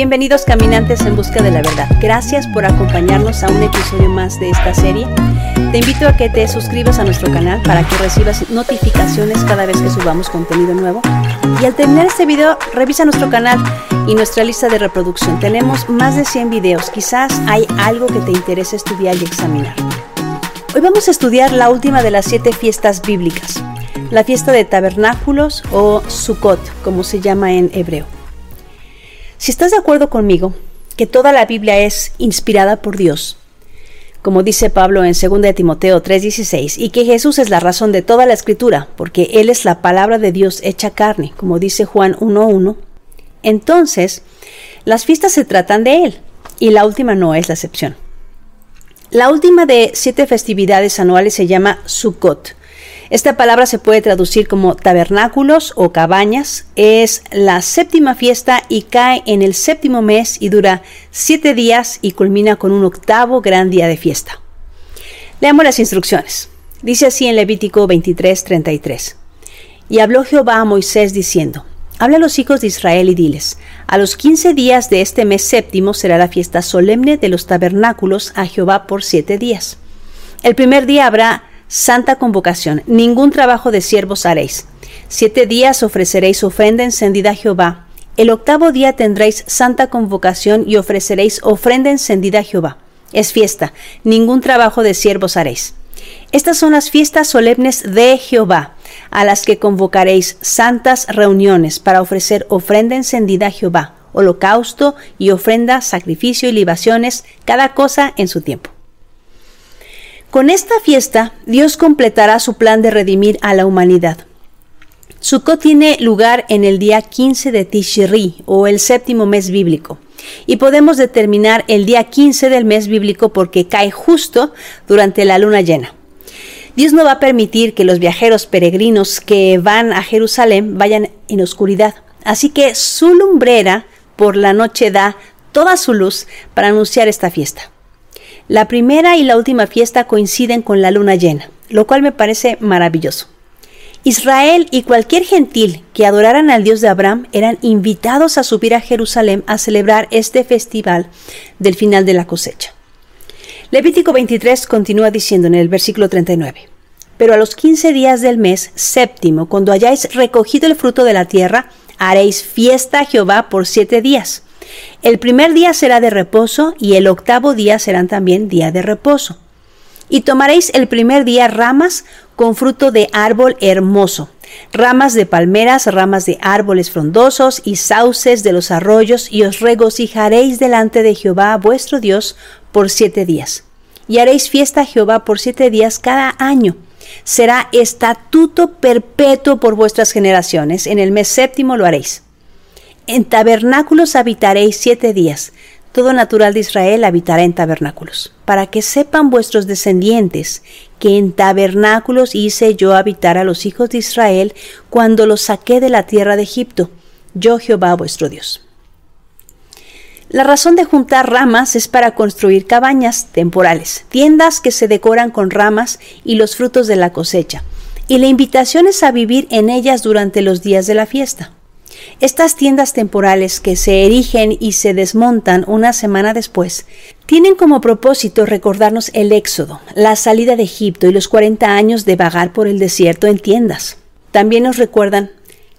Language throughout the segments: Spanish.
Bienvenidos caminantes en busca de la verdad. Gracias por acompañarnos a un episodio más de esta serie. Te invito a que te suscribas a nuestro canal para que recibas notificaciones cada vez que subamos contenido nuevo. Y al terminar este video, revisa nuestro canal y nuestra lista de reproducción. Tenemos más de 100 videos. Quizás hay algo que te interese estudiar y examinar. Hoy vamos a estudiar la última de las siete fiestas bíblicas, la fiesta de tabernáculos o Sukkot, como se llama en hebreo. Si estás de acuerdo conmigo que toda la Biblia es inspirada por Dios, como dice Pablo en 2 Timoteo 3:16, y que Jesús es la razón de toda la escritura, porque Él es la palabra de Dios hecha carne, como dice Juan 1:1, entonces las fiestas se tratan de Él, y la última no es la excepción. La última de siete festividades anuales se llama Sukkot, esta palabra se puede traducir como tabernáculos o cabañas. Es la séptima fiesta y cae en el séptimo mes y dura siete días y culmina con un octavo gran día de fiesta. Leamos las instrucciones. Dice así en Levítico 23:33. Y habló Jehová a Moisés diciendo, Habla a los hijos de Israel y diles, a los quince días de este mes séptimo será la fiesta solemne de los tabernáculos a Jehová por siete días. El primer día habrá Santa convocación. Ningún trabajo de siervos haréis. Siete días ofreceréis ofrenda encendida a Jehová. El octavo día tendréis santa convocación y ofreceréis ofrenda encendida a Jehová. Es fiesta. Ningún trabajo de siervos haréis. Estas son las fiestas solemnes de Jehová, a las que convocaréis santas reuniones para ofrecer ofrenda encendida a Jehová, holocausto y ofrenda, sacrificio y libaciones, cada cosa en su tiempo. Con esta fiesta, Dios completará su plan de redimir a la humanidad. Sukkot tiene lugar en el día 15 de Tishri, o el séptimo mes bíblico, y podemos determinar el día 15 del mes bíblico porque cae justo durante la luna llena. Dios no va a permitir que los viajeros peregrinos que van a Jerusalén vayan en oscuridad, así que su lumbrera por la noche da toda su luz para anunciar esta fiesta. La primera y la última fiesta coinciden con la luna llena, lo cual me parece maravilloso. Israel y cualquier gentil que adoraran al Dios de Abraham eran invitados a subir a Jerusalén a celebrar este festival del final de la cosecha. Levítico 23 continúa diciendo en el versículo 39. Pero a los quince días del mes séptimo, cuando hayáis recogido el fruto de la tierra, haréis fiesta a Jehová por siete días. El primer día será de reposo y el octavo día serán también día de reposo. Y tomaréis el primer día ramas con fruto de árbol hermoso, ramas de palmeras, ramas de árboles frondosos y sauces de los arroyos, y os regocijaréis delante de Jehová vuestro Dios por siete días. Y haréis fiesta a Jehová por siete días cada año. Será estatuto perpetuo por vuestras generaciones. En el mes séptimo lo haréis. En tabernáculos habitaréis siete días. Todo natural de Israel habitará en tabernáculos, para que sepan vuestros descendientes que en tabernáculos hice yo habitar a los hijos de Israel cuando los saqué de la tierra de Egipto, yo Jehová vuestro Dios. La razón de juntar ramas es para construir cabañas temporales, tiendas que se decoran con ramas y los frutos de la cosecha, y la invitación es a vivir en ellas durante los días de la fiesta. Estas tiendas temporales que se erigen y se desmontan una semana después tienen como propósito recordarnos el éxodo, la salida de Egipto y los 40 años de vagar por el desierto en tiendas. También nos recuerdan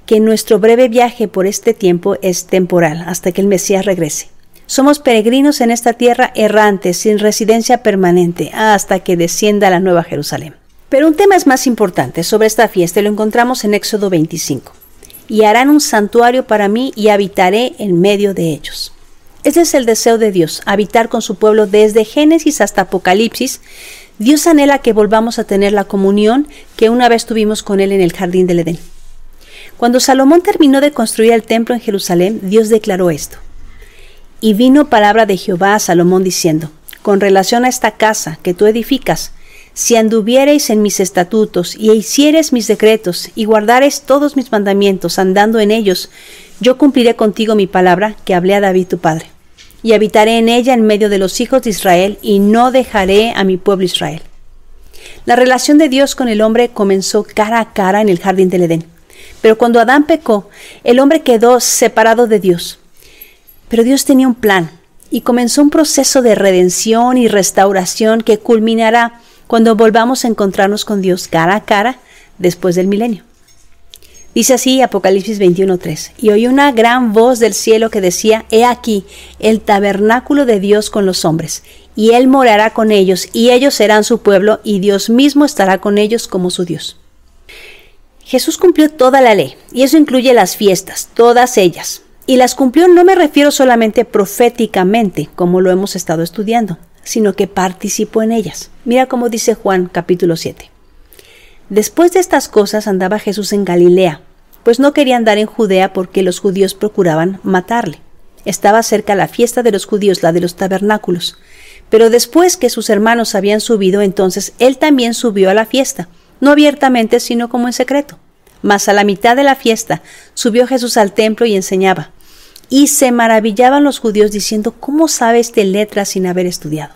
que nuestro breve viaje por este tiempo es temporal hasta que el Mesías regrese. Somos peregrinos en esta tierra errante, sin residencia permanente, hasta que descienda la Nueva Jerusalén. Pero un tema es más importante sobre esta fiesta y lo encontramos en Éxodo 25 y harán un santuario para mí y habitaré en medio de ellos. Ese es el deseo de Dios, habitar con su pueblo desde Génesis hasta Apocalipsis. Dios anhela que volvamos a tener la comunión que una vez tuvimos con Él en el jardín del Edén. Cuando Salomón terminó de construir el templo en Jerusalén, Dios declaró esto. Y vino palabra de Jehová a Salomón diciendo, con relación a esta casa que tú edificas, si anduviereis en mis estatutos y hiciereis mis decretos y guardareis todos mis mandamientos andando en ellos, yo cumpliré contigo mi palabra que hablé a David tu padre. y habitaré en ella en medio de los hijos de Israel, y no dejaré a mi pueblo Israel. La relación de Dios con el hombre comenzó cara a cara en el jardín del Edén. Pero cuando Adán pecó, el hombre quedó separado de Dios. Pero Dios tenía un plan y comenzó un proceso de redención y restauración que culminará cuando volvamos a encontrarnos con Dios cara a cara después del milenio. Dice así Apocalipsis 21:3, y oí una gran voz del cielo que decía, He aquí el tabernáculo de Dios con los hombres, y Él morará con ellos, y ellos serán su pueblo, y Dios mismo estará con ellos como su Dios. Jesús cumplió toda la ley, y eso incluye las fiestas, todas ellas. Y las cumplió no me refiero solamente proféticamente, como lo hemos estado estudiando, sino que participó en ellas. Mira cómo dice Juan capítulo 7. Después de estas cosas andaba Jesús en Galilea, pues no quería andar en Judea porque los judíos procuraban matarle. Estaba cerca la fiesta de los judíos, la de los tabernáculos. Pero después que sus hermanos habían subido, entonces él también subió a la fiesta, no abiertamente, sino como en secreto. Mas a la mitad de la fiesta subió Jesús al templo y enseñaba. Y se maravillaban los judíos diciendo, ¿cómo sabe este letra sin haber estudiado?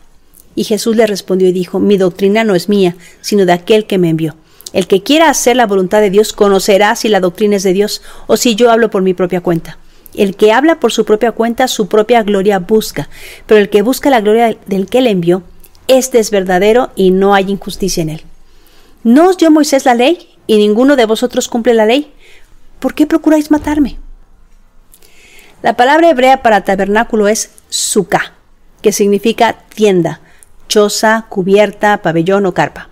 Y Jesús le respondió y dijo, Mi doctrina no es mía, sino de aquel que me envió. El que quiera hacer la voluntad de Dios conocerá si la doctrina es de Dios o si yo hablo por mi propia cuenta. El que habla por su propia cuenta, su propia gloria busca, pero el que busca la gloria del que le envió, este es verdadero y no hay injusticia en él. ¿No os dio Moisés la ley y ninguno de vosotros cumple la ley? ¿Por qué procuráis matarme? La palabra hebrea para tabernáculo es suka, que significa tienda, choza, cubierta, pabellón o carpa.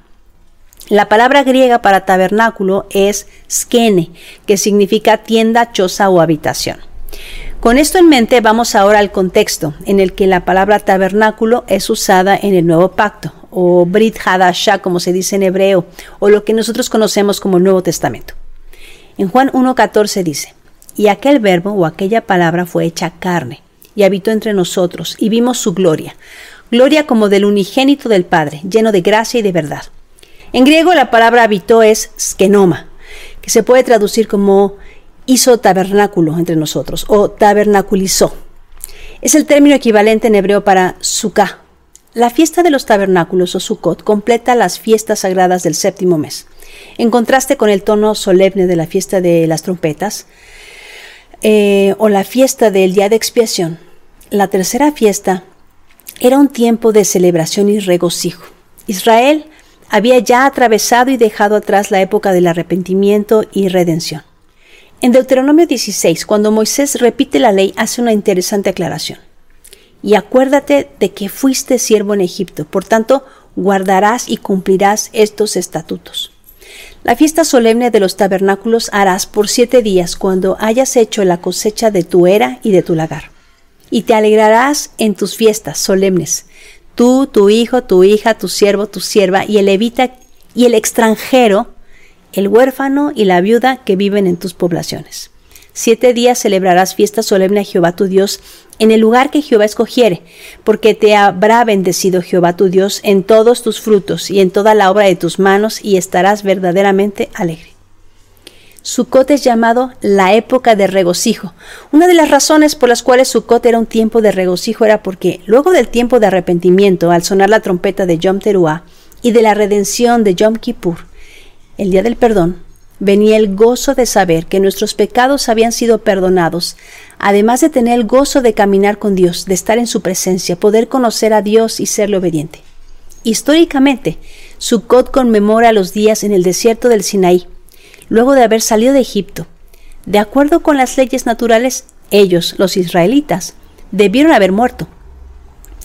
La palabra griega para tabernáculo es skene, que significa tienda, choza o habitación. Con esto en mente vamos ahora al contexto en el que la palabra tabernáculo es usada en el Nuevo Pacto, o Brit Hadashah, como se dice en hebreo, o lo que nosotros conocemos como el Nuevo Testamento. En Juan 1.14 dice, y aquel verbo o aquella palabra fue hecha carne, y habitó entre nosotros, y vimos su gloria, gloria como del unigénito del Padre, lleno de gracia y de verdad. En griego la palabra habitó es skenoma, que se puede traducir como hizo tabernáculo entre nosotros o tabernaculizó. Es el término equivalente en hebreo para sukkah. La fiesta de los tabernáculos o Sukkot completa las fiestas sagradas del séptimo mes. En contraste con el tono solemne de la fiesta de las trompetas eh, o la fiesta del día de expiación, la tercera fiesta era un tiempo de celebración y regocijo. Israel había ya atravesado y dejado atrás la época del arrepentimiento y redención. En Deuteronomio 16, cuando Moisés repite la ley, hace una interesante aclaración. Y acuérdate de que fuiste siervo en Egipto, por tanto, guardarás y cumplirás estos estatutos. La fiesta solemne de los tabernáculos harás por siete días cuando hayas hecho la cosecha de tu era y de tu lagar. Y te alegrarás en tus fiestas solemnes, tú, tu hijo, tu hija, tu siervo, tu sierva, y el levita y el extranjero, el huérfano y la viuda que viven en tus poblaciones. Siete días celebrarás fiesta solemne a Jehová tu Dios en el lugar que Jehová escogiere, porque te habrá bendecido Jehová tu Dios en todos tus frutos y en toda la obra de tus manos, y estarás verdaderamente alegre. Sukkot es llamado la época de regocijo. Una de las razones por las cuales Sukkot era un tiempo de regocijo era porque luego del tiempo de arrepentimiento, al sonar la trompeta de Yom Teruah y de la redención de Yom Kippur, el día del perdón, venía el gozo de saber que nuestros pecados habían sido perdonados, además de tener el gozo de caminar con Dios, de estar en su presencia, poder conocer a Dios y serle obediente. Históricamente, Sukkot conmemora los días en el desierto del Sinaí, luego de haber salido de Egipto. De acuerdo con las leyes naturales, ellos, los israelitas, debieron haber muerto.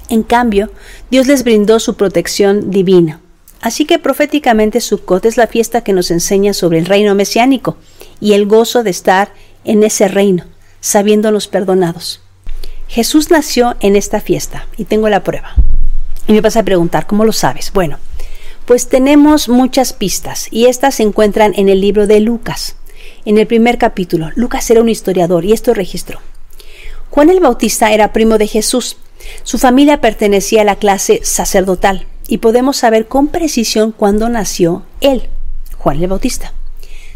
En cambio, Dios les brindó su protección divina. Así que proféticamente Sukkot es la fiesta que nos enseña sobre el reino mesiánico y el gozo de estar en ese reino, sabiéndonos perdonados. Jesús nació en esta fiesta y tengo la prueba. Y me vas a preguntar, ¿cómo lo sabes? Bueno, pues tenemos muchas pistas y estas se encuentran en el libro de Lucas. En el primer capítulo, Lucas era un historiador y esto registró. Juan el Bautista era primo de Jesús. Su familia pertenecía a la clase sacerdotal y podemos saber con precisión cuándo nació él, Juan el Bautista.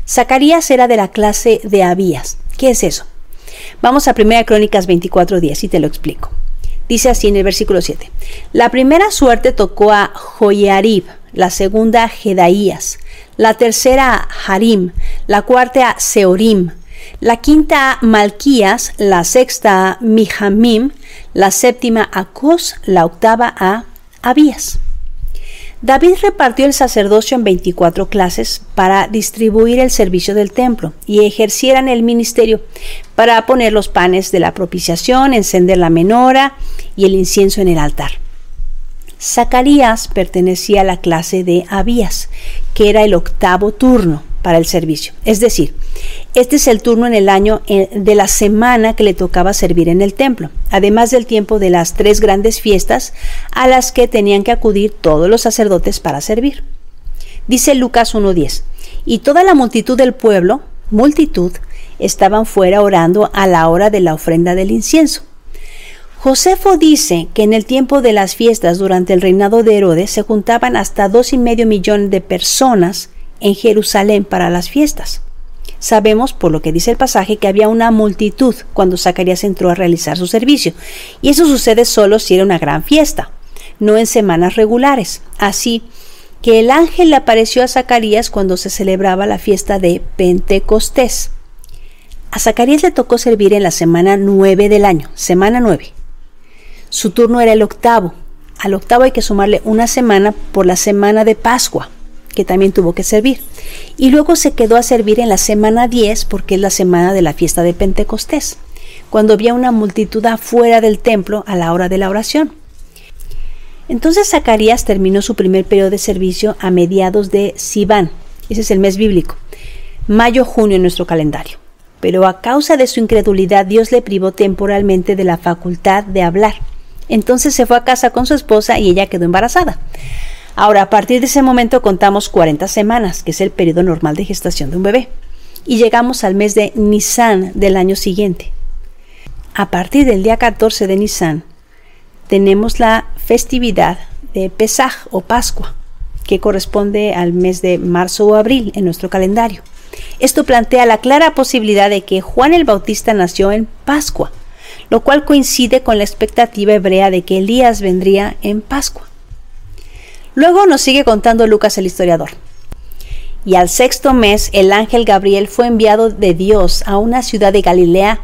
Zacarías era de la clase de Abías. ¿Qué es eso? Vamos a 1 Crónicas 24:10 y te lo explico. Dice así en el versículo 7. La primera suerte tocó a Joyarib, la segunda a Jedaías, la tercera a Harim, la cuarta a Seorim, la quinta a Malquías, la sexta a Mijamim, la séptima a Cos, la octava a Abías. David repartió el sacerdocio en 24 clases para distribuir el servicio del templo y ejercieran el ministerio para poner los panes de la propiciación, encender la menora y el incienso en el altar. Zacarías pertenecía a la clase de Abías, que era el octavo turno para el servicio. Es decir, este es el turno en el año eh, de la semana que le tocaba servir en el templo, además del tiempo de las tres grandes fiestas a las que tenían que acudir todos los sacerdotes para servir. Dice Lucas 1.10, y toda la multitud del pueblo, multitud, estaban fuera orando a la hora de la ofrenda del incienso. Josefo dice que en el tiempo de las fiestas durante el reinado de Herodes se juntaban hasta dos y medio millón de personas en Jerusalén para las fiestas. Sabemos, por lo que dice el pasaje, que había una multitud cuando Zacarías entró a realizar su servicio, y eso sucede solo si era una gran fiesta, no en semanas regulares. Así que el ángel le apareció a Zacarías cuando se celebraba la fiesta de Pentecostés. A Zacarías le tocó servir en la semana nueve del año, semana nueve. Su turno era el octavo. Al octavo hay que sumarle una semana por la semana de Pascua que también tuvo que servir. Y luego se quedó a servir en la semana 10 porque es la semana de la fiesta de Pentecostés, cuando había una multitud afuera del templo a la hora de la oración. Entonces Zacarías terminó su primer periodo de servicio a mediados de Sivan, ese es el mes bíblico, mayo-junio en nuestro calendario. Pero a causa de su incredulidad Dios le privó temporalmente de la facultad de hablar. Entonces se fue a casa con su esposa y ella quedó embarazada. Ahora, a partir de ese momento contamos 40 semanas, que es el periodo normal de gestación de un bebé, y llegamos al mes de Nisan del año siguiente. A partir del día 14 de Nisan, tenemos la festividad de Pesaj o Pascua, que corresponde al mes de marzo o abril en nuestro calendario. Esto plantea la clara posibilidad de que Juan el Bautista nació en Pascua, lo cual coincide con la expectativa hebrea de que Elías vendría en Pascua. Luego nos sigue contando Lucas el historiador. Y al sexto mes el ángel Gabriel fue enviado de Dios a una ciudad de Galilea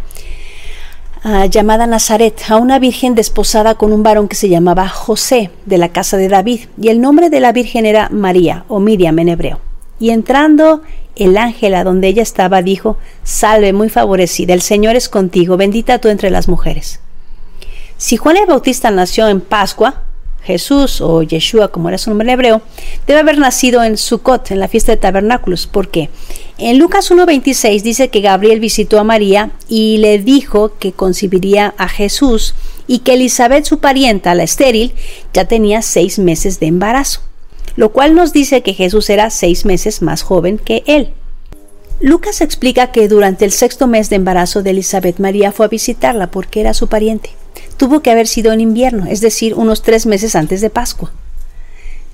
ah, llamada Nazaret, a una virgen desposada con un varón que se llamaba José, de la casa de David, y el nombre de la virgen era María o Miriam en hebreo. Y entrando el ángel a donde ella estaba, dijo, Salve muy favorecida, el Señor es contigo, bendita tú entre las mujeres. Si Juan el Bautista nació en Pascua, Jesús o Yeshua, como era su nombre en hebreo, debe haber nacido en Sukkot, en la fiesta de tabernáculos. ¿Por qué? En Lucas 1.26 dice que Gabriel visitó a María y le dijo que concibiría a Jesús y que Elizabeth, su parienta, la estéril, ya tenía seis meses de embarazo, lo cual nos dice que Jesús era seis meses más joven que él. Lucas explica que durante el sexto mes de embarazo de Elizabeth, María fue a visitarla porque era su pariente tuvo que haber sido en invierno, es decir, unos tres meses antes de Pascua.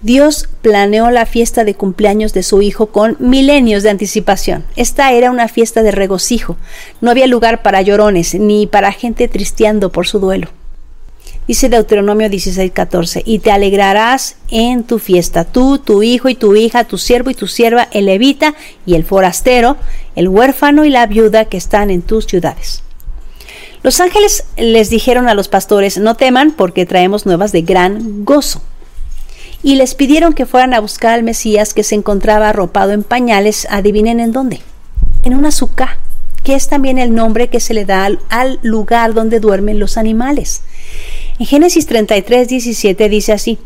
Dios planeó la fiesta de cumpleaños de su hijo con milenios de anticipación. Esta era una fiesta de regocijo. No había lugar para llorones ni para gente tristeando por su duelo. Dice Deuteronomio 16:14, y te alegrarás en tu fiesta, tú, tu hijo y tu hija, tu siervo y tu sierva, el levita y el forastero, el huérfano y la viuda que están en tus ciudades. Los ángeles les dijeron a los pastores, no teman porque traemos nuevas de gran gozo. Y les pidieron que fueran a buscar al Mesías que se encontraba arropado en pañales, adivinen en dónde, en un azúcar, que es también el nombre que se le da al, lugar donde duermen los animales. En Génesis 33, 17 dice así,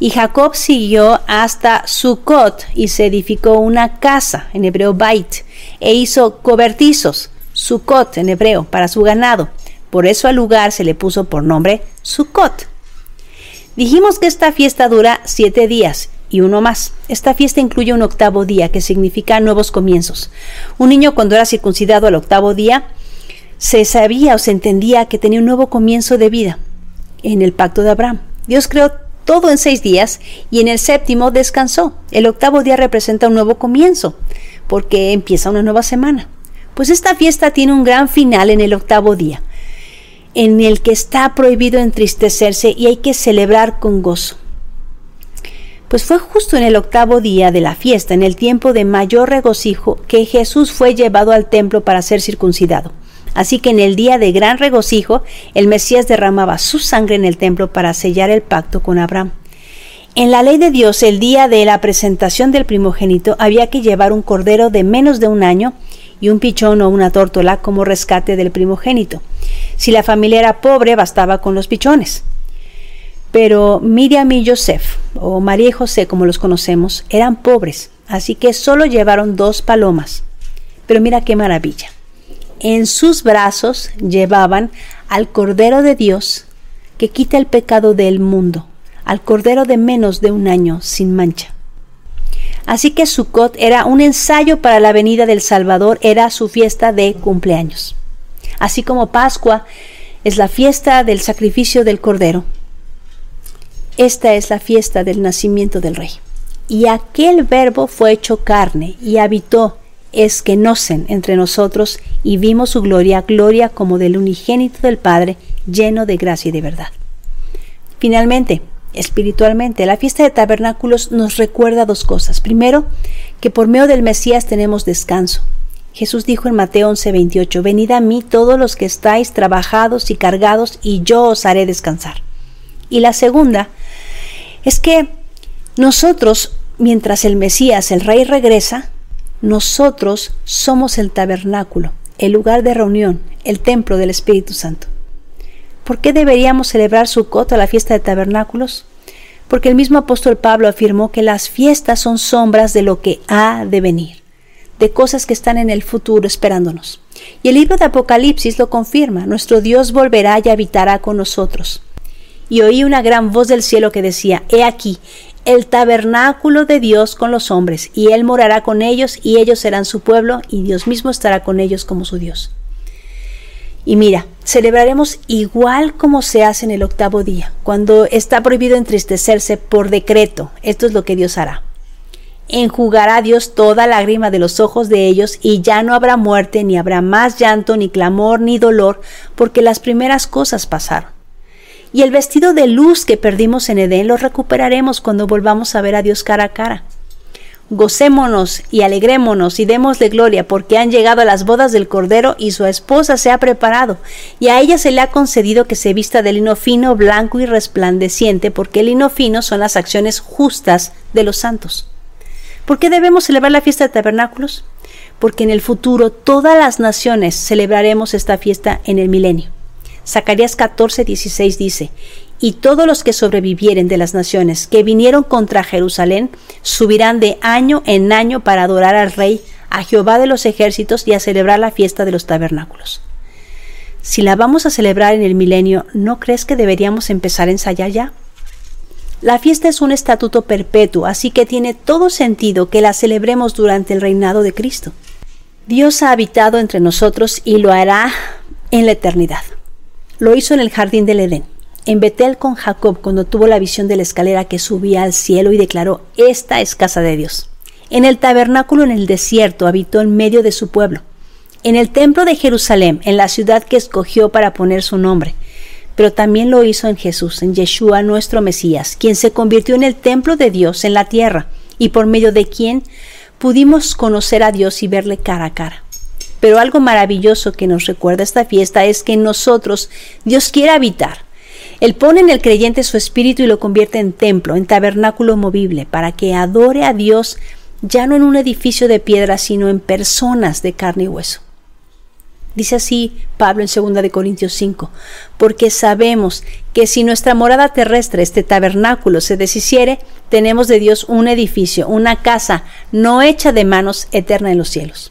y Jacob siguió hasta Sucot y se edificó una casa, en hebreo bait, e hizo cobertizos, Sucot en hebreo, para su ganado. Por eso al lugar se le puso por nombre Sukkot. Dijimos que esta fiesta dura siete días y uno más. Esta fiesta incluye un octavo día, que significa nuevos comienzos. Un niño cuando era circuncidado al octavo día, se sabía o se entendía que tenía un nuevo comienzo de vida en el pacto de Abraham. Dios creó todo en seis días y en el séptimo descansó. El octavo día representa un nuevo comienzo, porque empieza una nueva semana. Pues esta fiesta tiene un gran final en el octavo día. en el que está prohibido entristecerse y hay que celebrar con gozo. Pues fue justo en el octavo día de la fiesta, en el tiempo de mayor regocijo, que Jesús fue llevado al templo para ser circuncidado. Así que en el día de gran regocijo, el Mesías derramaba su sangre en el templo para sellar el pacto con Abraham. En la ley de Dios, el día de la presentación del primogénito había que llevar un cordero de menos de un año y un pichón o una tórtola como rescate del primogénito. Si la familia era pobre, bastaba con los pichones. Pero Miriam y Joseph, o María y José como los conocemos, eran pobres, así que solo llevaron dos palomas. Pero mira qué maravilla. En sus brazos llevaban al Cordero de Dios que quita el pecado del mundo, al Cordero de menos de un año sin mancha. Así que Sukkot era un ensayo para la venida del Salvador, era su fiesta de cumpleaños. Así como Pascua es la fiesta del sacrificio del Cordero, esta es la fiesta del nacimiento del Rey. Y aquel verbo fue hecho carne y habitó, es que nocen entre nosotros y vimos su gloria, gloria como del unigénito del Padre, lleno de gracia y de verdad. Finalmente, espiritualmente, la fiesta de tabernáculos nos recuerda dos cosas. Primero, que por medio del Mesías tenemos descanso. Jesús dijo en Mateo 11:28, Venid a mí todos los que estáis trabajados y cargados, y yo os haré descansar. Y la segunda, es que nosotros, mientras el Mesías, el Rey, regresa, nosotros somos el tabernáculo, el lugar de reunión, el templo del Espíritu Santo. ¿Por qué deberíamos celebrar Sukkot, la fiesta de tabernáculos? Porque el mismo apóstol Pablo afirmó que las fiestas son sombras de lo que ha de venir, de cosas que están en el futuro esperándonos. Y el libro de Apocalipsis lo confirma, nuestro Dios volverá y habitará con nosotros y oí una gran voz del cielo que decía, He aquí, el tabernáculo de Dios con los hombres, y Él morará con ellos, y ellos serán su pueblo, y Dios mismo estará con ellos como su Dios. Y mira, celebraremos igual como se hace en el octavo día, cuando está prohibido entristecerse por decreto. Esto es lo que Dios hará. Enjugará Dios toda lágrima de los ojos de ellos, y ya no habrá muerte, ni habrá más llanto, ni clamor, ni dolor, porque las primeras cosas pasaron y el vestido de luz que perdimos en Edén lo recuperaremos cuando volvamos a ver a Dios cara a cara. Gocémonos y alegrémonos y démosle gloria porque han llegado a las bodas del Cordero y su esposa se ha preparado y a ella se le ha concedido que se vista de lino fino, blanco y resplandeciente porque el lino fino son las acciones justas de los santos. ¿Por qué debemos celebrar la fiesta de tabernáculos? Porque en el futuro todas las naciones celebraremos esta fiesta en el milenio. Zacarías 14, 16 dice, y todos los que sobrevivieren de las naciones que vinieron contra Jerusalén subirán de año en año para adorar al Rey, a Jehová de los ejércitos y a celebrar la fiesta de los tabernáculos. Si la vamos a celebrar en el milenio, ¿no crees que deberíamos empezar a ensayar ya? La fiesta es un estatuto perpetuo, así que tiene todo sentido que la celebremos durante el reinado de Cristo. Dios ha habitado entre nosotros y lo hará en la eternidad. Lo hizo en el jardín del Edén, en Betel con Jacob cuando tuvo la visión de la escalera que subía al cielo y declaró, esta es casa de Dios. En el tabernáculo en el desierto habitó en medio de su pueblo. En el templo de Jerusalén, en la ciudad que escogió para poner su nombre. Pero también lo hizo en Jesús, en Yeshua nuestro Mesías, quien se convirtió en el templo de Dios en la tierra, y por medio de quien pudimos conocer a Dios y verle cara a cara. Pero algo maravilloso que nos recuerda esta fiesta es que en nosotros Dios quiere habitar. Él pone en el creyente su espíritu y lo convierte en templo, en tabernáculo movible, para que adore a Dios ya no en un edificio de piedra, sino en personas de carne y hueso. Dice así Pablo en 2 de Corintios 5, porque sabemos que si nuestra morada terrestre, este tabernáculo, se deshiciere, tenemos de Dios un edificio, una casa no hecha de manos eterna en los cielos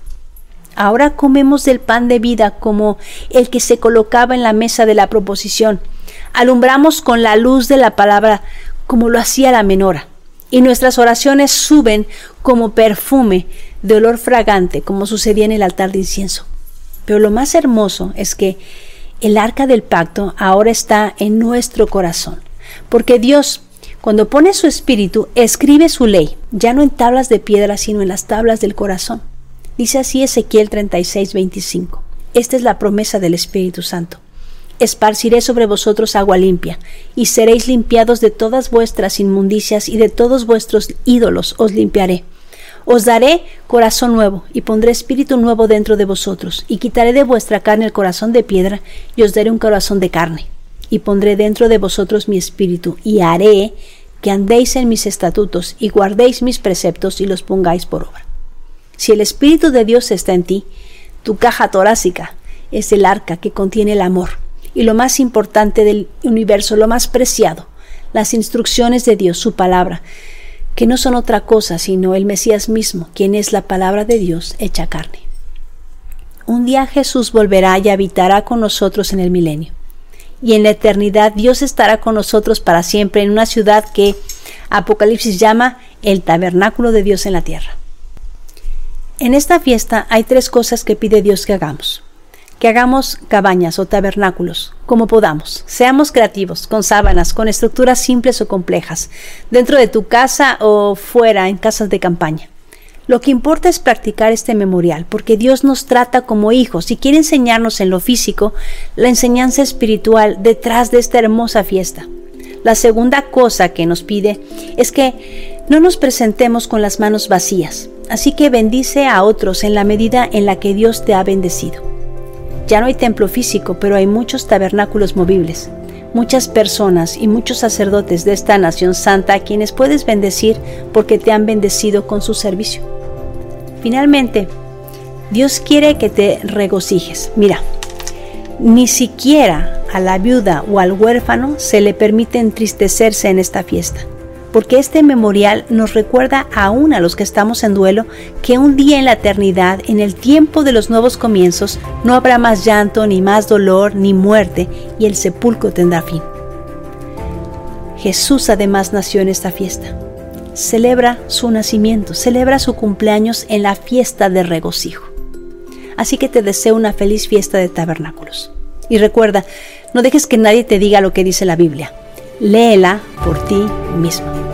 Ahora comemos del pan de vida como el que se colocaba en la mesa de la proposición. alumbramos con la luz de la palabra como lo hacía la menora, y nuestras oraciones suben como perfume de olor fragante, como sucedía en el altar de incienso. Pero lo más hermoso es que el arca del pacto ahora está en nuestro corazón, porque Dios, cuando pone su espíritu, escribe su ley, ya no en tablas de piedra, sino en las tablas del corazón. Dice así Ezequiel 36, 25. Esta es la promesa del Espíritu Santo. Esparciré sobre vosotros agua limpia, y seréis limpiados de todas vuestras inmundicias y de todos vuestros ídolos os limpiaré. Os daré corazón nuevo, y pondré espíritu nuevo dentro de vosotros, y quitaré de vuestra carne el corazón de piedra, y os daré un corazón de carne, y pondré dentro de vosotros mi espíritu, y haré que andéis en mis estatutos, y guardéis mis preceptos, y los pongáis por obra. Si el Espíritu de Dios está en ti, tu caja torácica es el arca que contiene el amor y lo más importante del universo, lo más preciado, las instrucciones de Dios, su palabra, que no son otra cosa sino el Mesías mismo, quien es la palabra de Dios hecha carne. Un día Jesús volverá y habitará con nosotros en el milenio. Y en la eternidad Dios estará con nosotros para siempre en una ciudad que Apocalipsis llama el tabernáculo de Dios en la tierra. En esta fiesta hay tres cosas que pide Dios que hagamos. Que hagamos cabañas o tabernáculos, como podamos. Seamos creativos, con sábanas, con estructuras simples o complejas, dentro de tu casa o fuera, en casas de campaña. Lo que importa es practicar este memorial, porque Dios nos trata como hijos y quiere enseñarnos en lo físico la enseñanza espiritual detrás de esta hermosa fiesta. La segunda cosa que nos pide es que no nos presentemos con las manos vacías, Así que bendice a otros en la medida en la que Dios te ha bendecido. Ya no hay templo físico, pero hay muchos tabernáculos movibles, muchas personas y muchos sacerdotes de esta nación santa a quienes puedes bendecir porque te han bendecido con su servicio. Finalmente, Dios quiere que te regocijes. Mira, ni siquiera a la viuda o al huérfano se le permite entristecerse en esta fiesta porque este memorial nos recuerda aún a los que estamos en duelo que un día en la eternidad, en el tiempo de los nuevos comienzos, no habrá más llanto, ni más dolor, ni muerte, y el sepulcro tendrá fin. Jesús además nació en esta fiesta. Celebra su nacimiento, celebra su cumpleaños en la fiesta de regocijo. Así que te deseo una feliz fiesta de tabernáculos. Y recuerda, no dejes que nadie te diga lo que dice la Biblia léela por ti mismo.